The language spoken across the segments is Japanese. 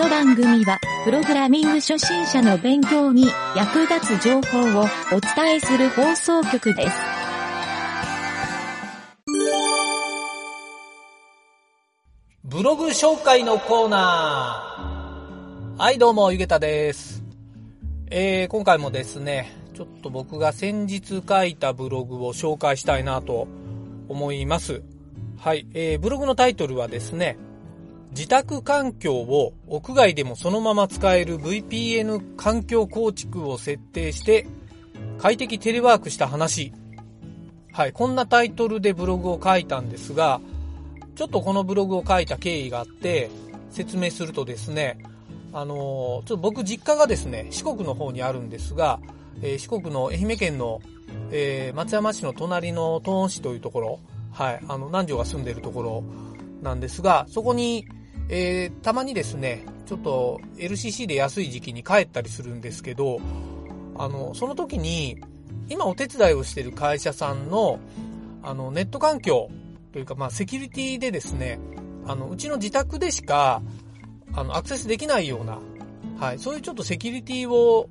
の番組は、プログラミング初心者の勉強に役立つ情報をお伝えする放送局です。ブログ紹介のコーナー。はい、どうも、ゆげたです。えー、今回もですね、ちょっと僕が先日書いたブログを紹介したいなと思います。はい、えー、ブログのタイトルはですね、自宅環境を屋外でもそのまま使える VPN 環境構築を設定して快適テレワークした話。はい、こんなタイトルでブログを書いたんですが、ちょっとこのブログを書いた経緯があって説明するとですね、あのーちょっと僕実家がですね、四国の方にあるんですが、えー四国の愛媛県の、えー松山市の隣の東温市というところ、はい、あの、南條が住んでるところなんですが、そこに、えーたまにですね、ちょっと LCC で安い時期に帰ったりするんですけど、あの、その時に、今お手伝いをしている会社さんの、あの、ネット環境というか、まあ、セキュリティでですね、あの、うちの自宅でしか、あの、アクセスできないような、はい、そういうちょっとセキュリティを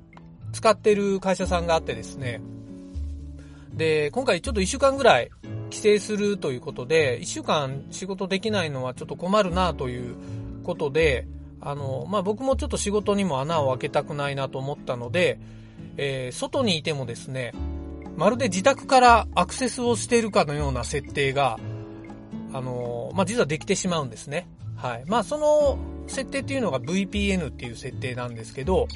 使ってる会社さんがあってですね、で、今回ちょっと一週間ぐらい帰省するということで、一週間仕事できないのはちょっと困るなということで、あの、まあ、僕もちょっと仕事にも穴を開けたくないなと思ったので、えー外にいてもですね、まるで自宅からアクセスをしているかのような設定が、あの、まあ、実はできてしまうんですね。はい。まあ、その設定っていうのが VPN っていう設定なんですけど、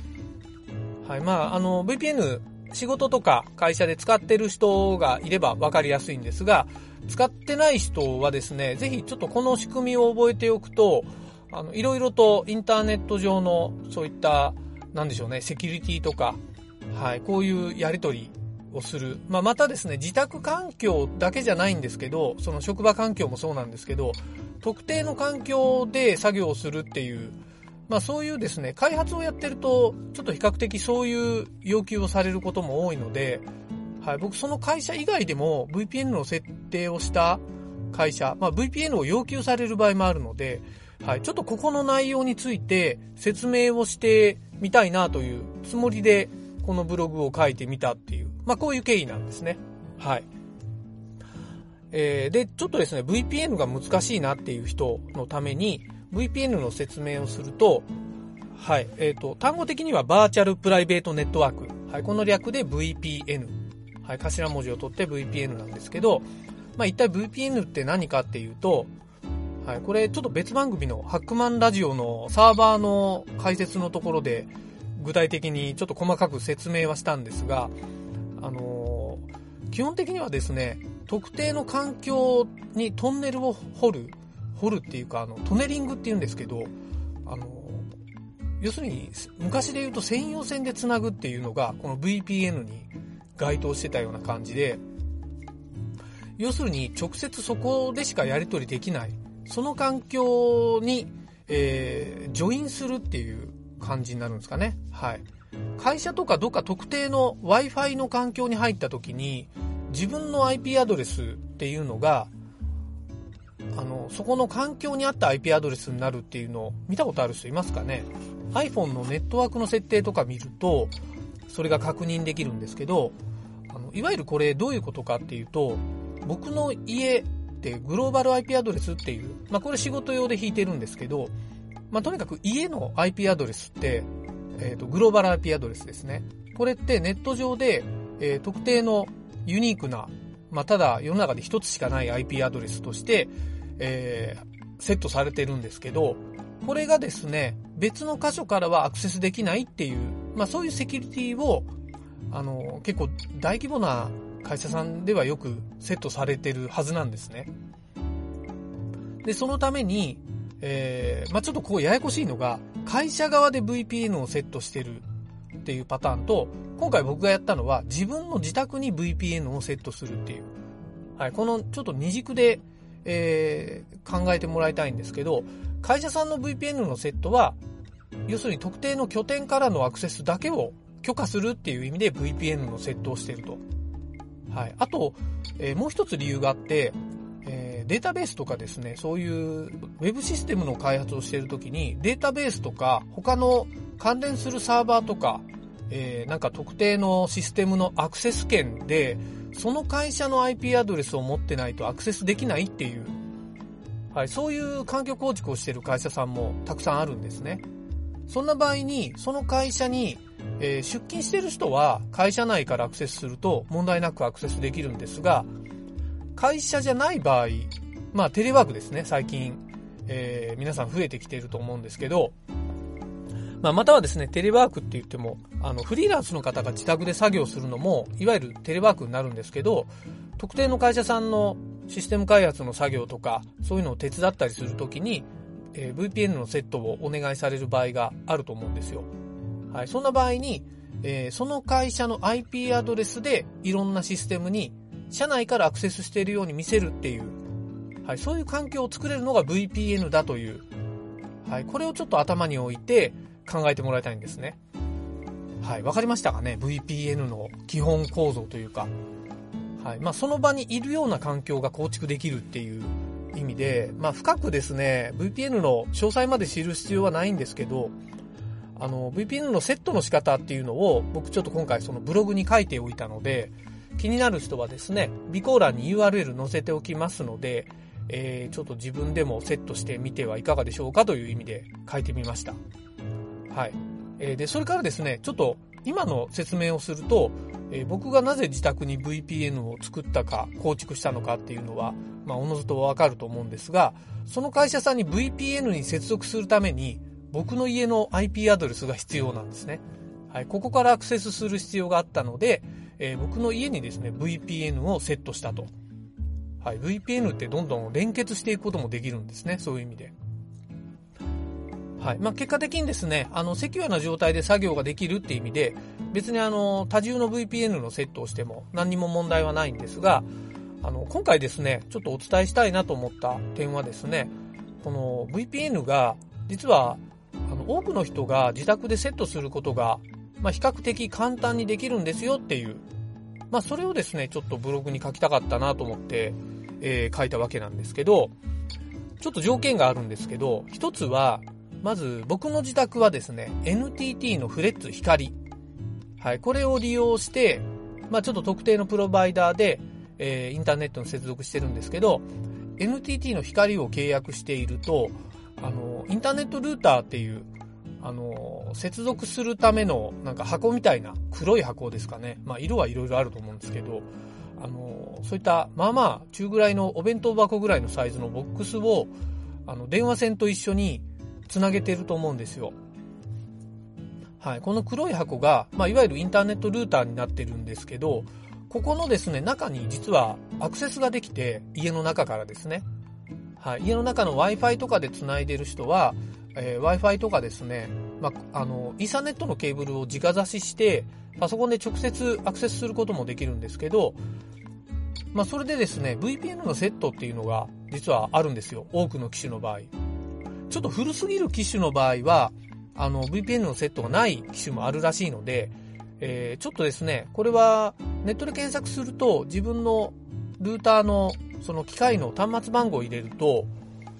はい。まあ、あの、VPN 仕事とか会社で使ってる人がいれば分かりやすいんですが、使ってない人はですね、ぜひちょっとこの仕組みを覚えておくと、あの、いろいろとインターネット上のそういった、なんでしょうね、セキュリティとか、はい、こういうやりとりをする。まあ、またですね、自宅環境だけじゃないんですけど、その職場環境もそうなんですけど、特定の環境で作業をするっていう、まあそういうですね、開発をやってると、ちょっと比較的そういう要求をされることも多いので、はい、僕その会社以外でも VPN の設定をした会社、まあ VPN を要求される場合もあるので、はい、ちょっとここの内容について説明をしてみたいなというつもりで、このブログを書いてみたっていう、まあこういう経緯なんですね。はい。えーで、ちょっとですね、VPN が難しいなっていう人のために、VPN の説明をすると、はい、えっ、と、単語的にはバーチャルプライベートネットワーク。はい、この略で VPN。はい、頭文字を取って VPN なんですけど、まあ一体 VPN って何かっていうと、はい、これちょっと別番組のハックマンラジオのサーバーの解説のところで具体的にちょっと細かく説明はしたんですが、あのー基本的にはですね、特定の環境にトンネルを掘る、掘るっていうか、あの、トネリングって言うんですけど、あの、要するに、昔で言うと専用線でつなぐっていうのが、この VPN に該当してたような感じで、要するに直接そこでしかやり取りできない、その環境に、えー、ジョインするっていう感じになるんですかね。はい。会社とかどっか特定の Wi-Fi の環境に入った時に、自分の IP アドレスっていうのが、あの、そこの環境に合った IP アドレスになるっていうのを見たことある人いますかね ?iPhone のネットワークの設定とか見ると、それが確認できるんですけど、あのいわゆるこれどういうことかっていうと、僕の家ってグローバル IP アドレスっていう、まあこれ仕事用で引いてるんですけど、まあとにかく家の IP アドレスって、えっ、と、グローバル IP アドレスですね。これってネット上で、えー特定のユニークな、まあ、ただ世の中で一つしかない IP アドレスとして、えーセットされてるんですけど、これがですね、別の箇所からはアクセスできないっていう、まあそういうセキュリティを、あの、結構大規模な会社さんではよくセットされてるはずなんですね。で、そのために、えーまあちょっとここややこしいのが、会社側で VPN をセットしてるっていうパターンと、今回僕がやったのは自分の自宅に VPN をセットするっていう。はい、このちょっと二軸で、えー考えてもらいたいんですけど、会社さんの VPN のセットは、要するに特定の拠点からのアクセスだけを許可するっていう意味で VPN のセットをしていると。はい。あと、えーもう一つ理由があって、ええー、データベースとかですね、そういうウェブシステムの開発をしているときに、データベースとか他の関連するサーバーとか、えー、なんか特定のシステムのアクセス権で、その会社の IP アドレスを持ってないとアクセスできないっていう、はい、そういう環境構築をしている会社さんもたくさんあるんですね。そんな場合に、その会社に、えー、出勤してる人は会社内からアクセスすると問題なくアクセスできるんですが、会社じゃない場合、まあテレワークですね、最近、えー、皆さん増えてきていると思うんですけど、まあ、またはですね、テレワークって言っても、あの、フリーランスの方が自宅で作業するのも、いわゆるテレワークになるんですけど、特定の会社さんのシステム開発の作業とか、そういうのを手伝ったりするときに、えー、VPN のセットをお願いされる場合があると思うんですよ。はい。そんな場合に、えー、その会社の IP アドレスでいろんなシステムに社内からアクセスしているように見せるっていう、はい、そういう環境を作れるのが VPN だという、はい、これをちょっと頭に置いて、考えてもらいたいんですね。はい。わかりましたかね ?VPN の基本構造というか。はい。まあ、その場にいるような環境が構築できるっていう意味で、まあ、深くですね、VPN の詳細まで知る必要はないんですけど、あの、VPN のセットの仕方っていうのを、僕ちょっと今回そのブログに書いておいたので、気になる人はですね、備考欄に URL 載せておきますので、えー、ちょっと自分でもセットしてみてはいかがでしょうかという意味で書いてみました。はい。えー、で、それからですね、ちょっと今の説明をすると、え、僕がなぜ自宅に VPN を作ったか、構築したのかっていうのは、まあ、おのずとわかると思うんですが、その会社さんに VPN に接続するために、僕の家の IP アドレスが必要なんですね。はい、ここからアクセスする必要があったので、えー、僕の家にですね、VPN をセットしたと。はい、VPN ってどんどん連結していくこともできるんですね、そういう意味で。はい。まあ、結果的にですね、あの、セキュアな状態で作業ができるっていう意味で、別にあの、多重の VPN のセットをしても何にも問題はないんですが、あの、今回ですね、ちょっとお伝えしたいなと思った点はですね、この VPN が、実は、あの、多くの人が自宅でセットすることが、まあ、比較的簡単にできるんですよっていう、まあ、それをですね、ちょっとブログに書きたかったなと思って、えー、書いたわけなんですけど、ちょっと条件があるんですけど、一つは、まず僕の自宅はですね、NTT のフレッツ光。はい、これを利用して、まあちょっと特定のプロバイダーで、えー、インターネットに接続してるんですけど、NTT の光を契約していると、あの、インターネットルーターっていう、あの、接続するためのなんか箱みたいな黒い箱ですかね。まあ色はいろいろあると思うんですけど、あの、そういったまあまあ中ぐらいのお弁当箱ぐらいのサイズのボックスを、あの、電話線と一緒につなげてると思うんですよ。はい。この黒い箱が、まあ、いわゆるインターネットルーターになってるんですけど、ここのですね、中に実はアクセスができて、家の中からですね。はい。家の中の Wi-Fi とかで繋いでる人は、えー、Wi-Fi とかですね、まあ、あの、イーサネットのケーブルを直差しして、パソコンで直接アクセスすることもできるんですけど、まあ、それでですね、VPN のセットっていうのが実はあるんですよ。多くの機種の場合。ちょっと古すぎる機種の場合は、あの、VPN のセットがない機種もあるらしいので、えー、ちょっとですね、これはネットで検索すると自分のルーターのその機械の端末番号を入れると、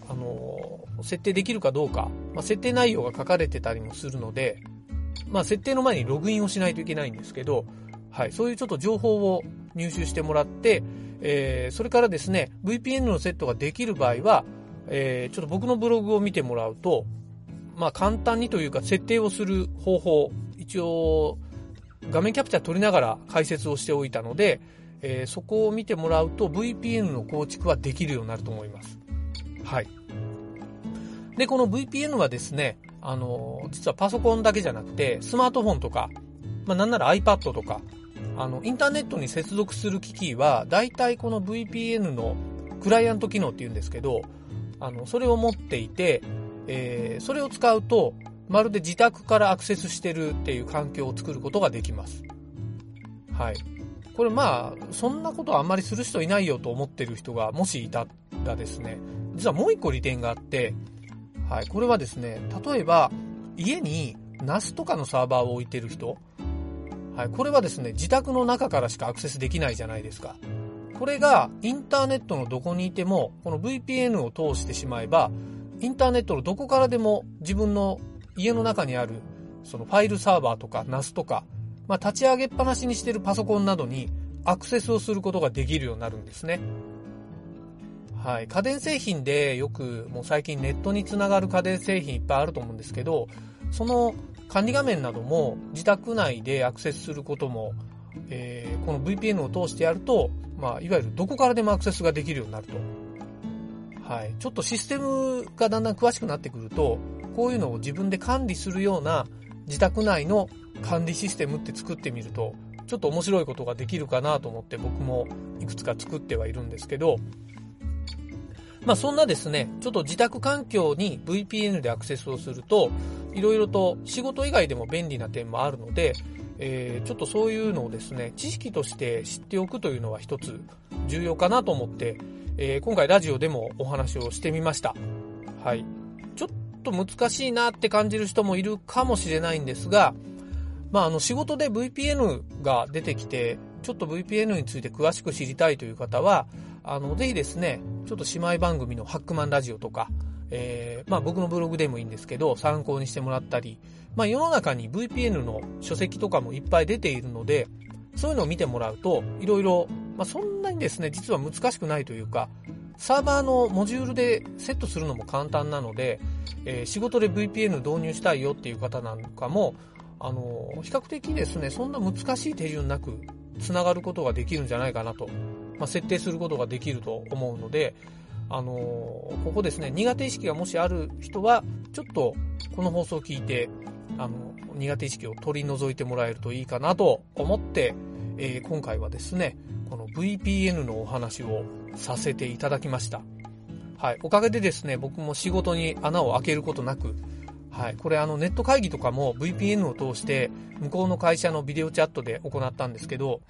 あの設定できるかどうか、まあ、設定内容が書かれてたりもするので、まあ、設定の前にログインをしないといけないんですけど、はい、そういうちょっと情報を入手してもらって、えー、それからですね、VPN のセットができる場合は、えー、ちょっと僕のブログを見てもらうと、まあ簡単にというか設定をする方法、一応画面キャプチャー取りながら解説をしておいたので、えー、そこを見てもらうと VPN の構築はできるようになると思います。はい。で、この VPN はですね、あの、実はパソコンだけじゃなくて、スマートフォンとか、まあなんなら iPad とか、あの、インターネットに接続する機器は、大体この VPN のクライアント機能って言うんですけど、あの、それを持っていて、えー、それを使うと、まるで自宅からアクセスしてるっていう環境を作ることができます。はい。これまあ、そんなことあんまりする人いないよと思ってる人がもしいたらですね、実はもう一個利点があって、はい。これはですね、例えば、家に NAS とかのサーバーを置いてる人、はい。これはですね、自宅の中からしかアクセスできないじゃないですか。これがインターネットのどこにいても、この VPN を通してしまえば、インターネットのどこからでも自分の家の中にあるそのファイルサーバーとか NAS とか、まあ、立ち上げっぱなしにしてるパソコンなどにアクセスをすることができるようになるんですね。はい。家電製品でよくもう最近ネットにつながる家電製品いっぱいあると思うんですけど、その管理画面なども自宅内でアクセスすることも、えー、この VPN を通してやると、まあ、いわゆるどこからでもアクセスができるようになると。はい。ちょっとシステムがだんだん詳しくなってくると、こういうのを自分で管理するような自宅内の管理システムって作ってみると、ちょっと面白いことができるかなと思って僕もいくつか作ってはいるんですけど、まあそんなですね、ちょっと自宅環境に VPN でアクセスをすると、いろいろと仕事以外でも便利な点もあるので、えー、ちょっとそういうのをですね、知識として知っておくというのは一つ重要かなと思って、えー、今回ラジオでもお話をしてみました。はい。ちょっと難しいなって感じる人もいるかもしれないんですが、まあ、あの仕事で VPN が出てきて、ちょっと VPN について詳しく知りたいという方は、あの、ぜひですね、ちょっと姉妹番組のハックマンラジオとか、えー、まあ僕のブログでもいいんですけど、参考にしてもらったり、まあ世の中に VPN の書籍とかもいっぱい出ているので、そういうのを見てもらうと、いろいろ、まあそんなにですね、実は難しくないというか、サーバーのモジュールでセットするのも簡単なので、えー、仕事で VPN 導入したいよっていう方なんかも、あの、比較的ですね、そんな難しい手順なく繋がることができるんじゃないかなと、まあ、設定することができると思うので、あのここですね、苦手意識がもしある人は、ちょっとこの放送を聞いて、あの、苦手意識を取り除いてもらえるといいかなと思って、えー、今回はですね、この VPN のお話をさせていただきました。はい。おかげでですね、僕も仕事に穴を開けることなく、はい。これあのネット会議とかも VPN を通して向こうの会社のビデオチャットで行ったんですけど、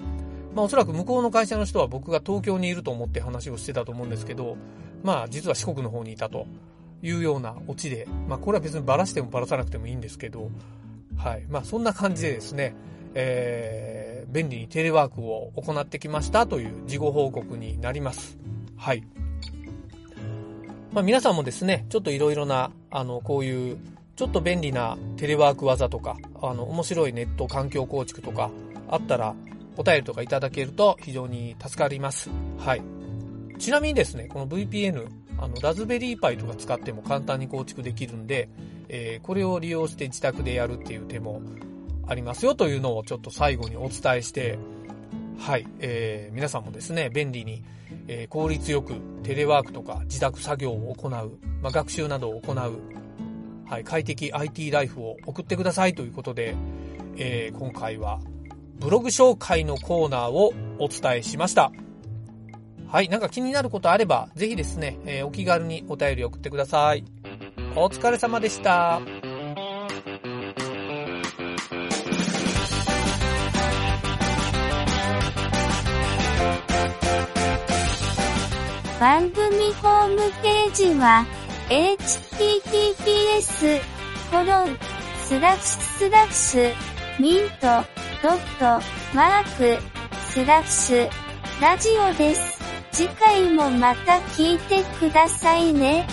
まあおそらく向こうの会社の人は僕が東京にいると思って話をしてたと思うんですけど、まあ実は四国の方にいたというようなオチで、まあこれは別にバラしてもバラさなくてもいいんですけど、はい。まあそんな感じでですね、えー、便利にテレワークを行ってきましたという事後報告になります。はい。まあ皆さんもですね、ちょっといろいろな、あの、こういう、ちょっと便利なテレワーク技とか、あの、面白いネット環境構築とかあったら、お便りとかいただけると非常に助かります。はい。ちなみにですね、この VPN、あの、ラズベリーパイとか使っても簡単に構築できるんで、えー、これを利用して自宅でやるっていう手もありますよというのをちょっと最後にお伝えして、はい、えー、皆さんもですね、便利に、えー、効率よくテレワークとか自宅作業を行う、まあ、学習などを行う、はい、快適 IT ライフを送ってくださいということで、えー、今回はブログ紹介のコーナーをお伝えしました。はい、なんか気になることあれば、ぜひですね、えー、お気軽にお便り送ってください。お疲れ様でした。番組ホームページは、https, コロ、スラッシュスラッシュ、ミント、ドット、マーク、スラッシュ、ラジオです。次回もまた聞いてくださいね。